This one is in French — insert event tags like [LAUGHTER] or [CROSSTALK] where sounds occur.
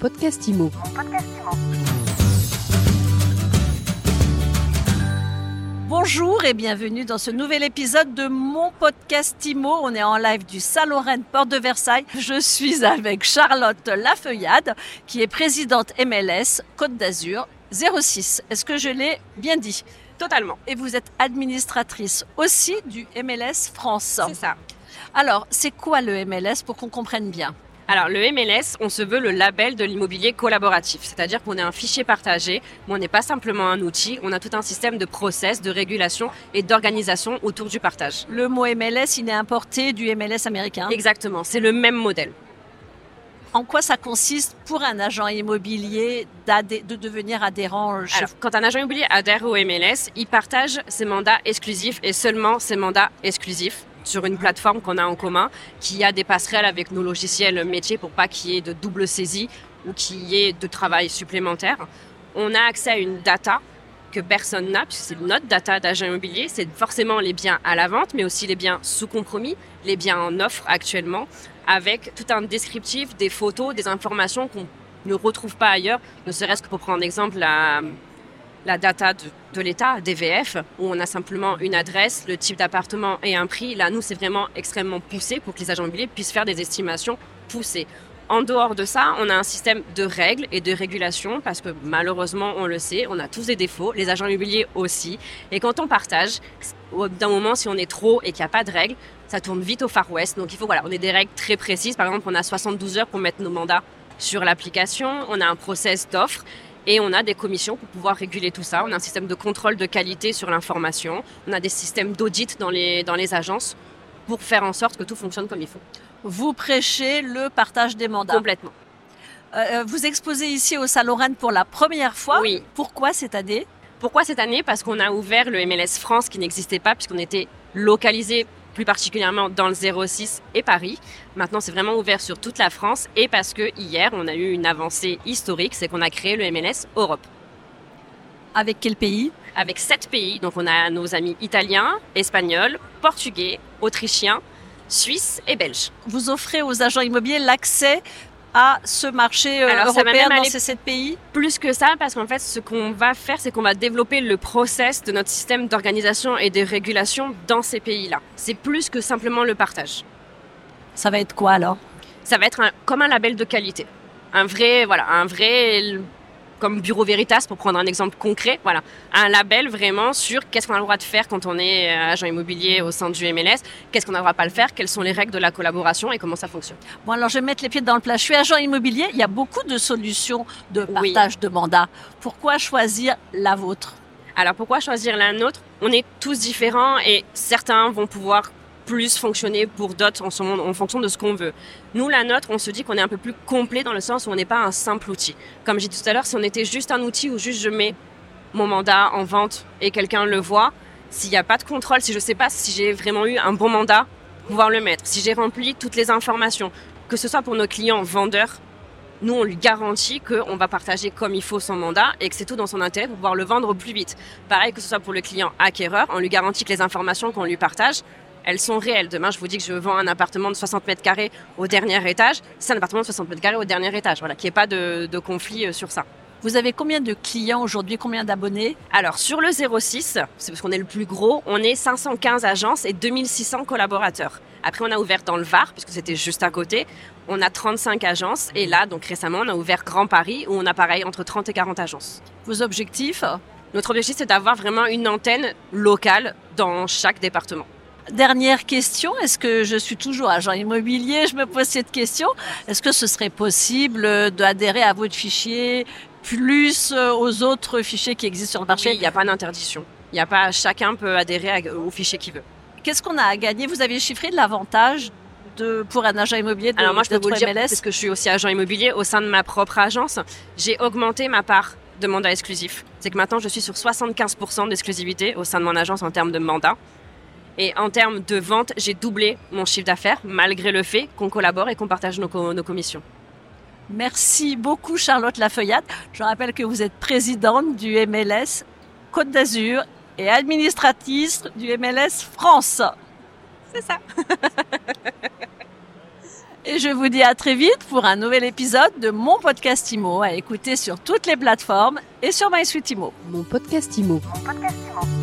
podcast IMO. Bonjour et bienvenue dans ce nouvel épisode de mon podcast IMO. On est en live du Salon Rennes Porte de Versailles. Je suis avec Charlotte Lafeuillade, qui est présidente MLS Côte d'Azur 06. Est-ce que je l'ai bien dit? Totalement. Et vous êtes administratrice aussi du MLS France. C'est ça. Alors, c'est quoi le MLS pour qu'on comprenne bien? Alors le MLS, on se veut le label de l'immobilier collaboratif, c'est-à-dire qu'on est un fichier partagé, mais on n'est pas simplement un outil, on a tout un système de process, de régulation et d'organisation autour du partage. Le mot MLS, il est importé du MLS américain. Exactement, c'est le même modèle. En quoi ça consiste pour un agent immobilier de devenir adhérent Alors, Quand un agent immobilier adhère au MLS, il partage ses mandats exclusifs et seulement ses mandats exclusifs sur une plateforme qu'on a en commun, qui a des passerelles avec nos logiciels métiers pour pas qu'il y ait de double saisie ou qu'il y ait de travail supplémentaire. On a accès à une data que personne n'a, puisque c'est notre data d'agent immobilier, c'est forcément les biens à la vente, mais aussi les biens sous compromis, les biens en offre actuellement, avec tout un descriptif, des photos, des informations qu'on ne retrouve pas ailleurs, ne serait-ce que pour prendre exemple la, la data de, l'État, DVF, où on a simplement une adresse, le type d'appartement et un prix. Là, nous, c'est vraiment extrêmement poussé pour que les agents immobiliers puissent faire des estimations poussées. En dehors de ça, on a un système de règles et de régulation parce que malheureusement, on le sait, on a tous des défauts, les agents immobiliers aussi. Et quand on partage, d'un moment, si on est trop et qu'il n'y a pas de règles, ça tourne vite au Far West. Donc il faut, voilà, on a des règles très précises. Par exemple, on a 72 heures pour mettre nos mandats sur l'application. On a un process d'offre et on a des commissions pour pouvoir réguler tout ça. On a un système de contrôle de qualité sur l'information. On a des systèmes d'audit dans les, dans les agences pour faire en sorte que tout fonctionne comme il faut. Vous prêchez le partage des mandats Complètement. Euh, euh, vous exposez ici au Salon Rennes pour la première fois. Oui. Pourquoi cette année? Pourquoi cette année? Parce qu'on a ouvert le MLS France qui n'existait pas puisqu'on était localisé plus particulièrement dans le 06 et Paris. Maintenant, c'est vraiment ouvert sur toute la France et parce que hier, on a eu une avancée historique, c'est qu'on a créé le MLS Europe. Avec quel pays? Avec sept pays. Donc, on a nos amis italiens, espagnols, portugais, autrichiens, suisses et belges. Vous offrez aux agents immobiliers l'accès à ce marché euh, européen dans ces sept pays Plus que ça, parce qu'en fait, ce qu'on va faire, c'est qu'on va développer le process de notre système d'organisation et de régulation dans ces pays-là. C'est plus que simplement le partage. Ça va être quoi alors? Ça va être comme un label de qualité. Un vrai, voilà, un vrai comme Bureau Veritas, pour prendre un exemple concret, voilà, un label vraiment sur qu'est-ce qu'on a le droit de faire quand on est euh, agent immobilier au sein du MLS, qu'est-ce qu'on n'a le droit de pas le faire, quelles sont les règles de la collaboration et comment ça fonctionne. Bon, alors je vais mettre les pieds dans le plat. Je suis agent immobilier, il y a beaucoup de solutions de partage de mandat. Pourquoi choisir la vôtre? Alors pourquoi choisir la nôtre? On est tous différents et certains vont pouvoir plus fonctionner pour d'autres en, fonction de ce qu'on veut. Nous, la nôtre, on se dit qu'on est un peu plus complet dans le sens où on n'est pas un simple outil. Comme j'ai dit tout à l'heure, si on était juste un outil où juste je mets mon mandat en vente et quelqu'un le voit, s'il n'y a pas de contrôle, si je ne sais pas si j'ai vraiment eu un bon mandat, pouvoir le mettre, si j'ai rempli toutes les informations, que ce soit pour nos clients vendeurs, nous, on lui garantit qu'on va partager comme il faut son mandat et que c'est tout dans son intérêt pour pouvoir le vendre plus vite. Pareil que ce soit pour le client acquéreur, on lui garantit que les informations qu'on lui partage, elles sont réelles. Demain, je vous dis que je vends un appartement de 60 mètres carrés au dernier étage. C'est un appartement de 60 mètres carrés au dernier étage. Voilà, qu'il n'y ait pas de, conflit euh, sur ça. Vous avez combien de clients aujourd'hui, combien d'abonnés? Alors sur le 06, c'est parce qu'on est le plus gros, on est 515 agences et 2600 collaborateurs. Après on a ouvert dans le Var, puisque c'était juste à côté, on a 35 agences et là donc récemment on a ouvert Grand Paris où on a pareil entre 30 et 40 agences. Vos objectifs? Notre objectif c'est d'avoir vraiment une antenne locale dans chaque département. Dernière question, est-ce que je suis toujours agent immobilier? Je me pose cette question. Est-ce que ce serait possible d'adhérer à votre fichier plus euh, aux autres fichiers qui existent sur le marché? Il n'y a pas d'interdiction. Il n'y a pas, chacun peut adhérer au fichier qu'il veut. Qu'est-ce qu'on a à gagner? Vous avez chiffré de l'avantage de, pour un agent immobilier de Alors moi, je peux vous dire, parce que je suis aussi agent immobilier au sein de ma propre agence, j'ai augmenté ma part de mandat exclusif. C'est que maintenant, je suis sur 75% d'exclusivité au sein de mon agence en termes de mandat. Et en termes de vente, j'ai doublé mon chiffre d'affaires, malgré le fait qu'on collabore et qu'on partage nos, commissions. Merci beaucoup Charlotte Lafeuillade. Je rappelle que vous êtes présidente du MLS Côte d'Azur et administratrice du MLS France. C'est ça. [LAUGHS] Et je vous dis à très vite pour un nouvel épisode de mon podcast IMO à écouter sur toutes les plateformes et sur MySuite IMO. Mon podcast IMO. Mon podcast IMO.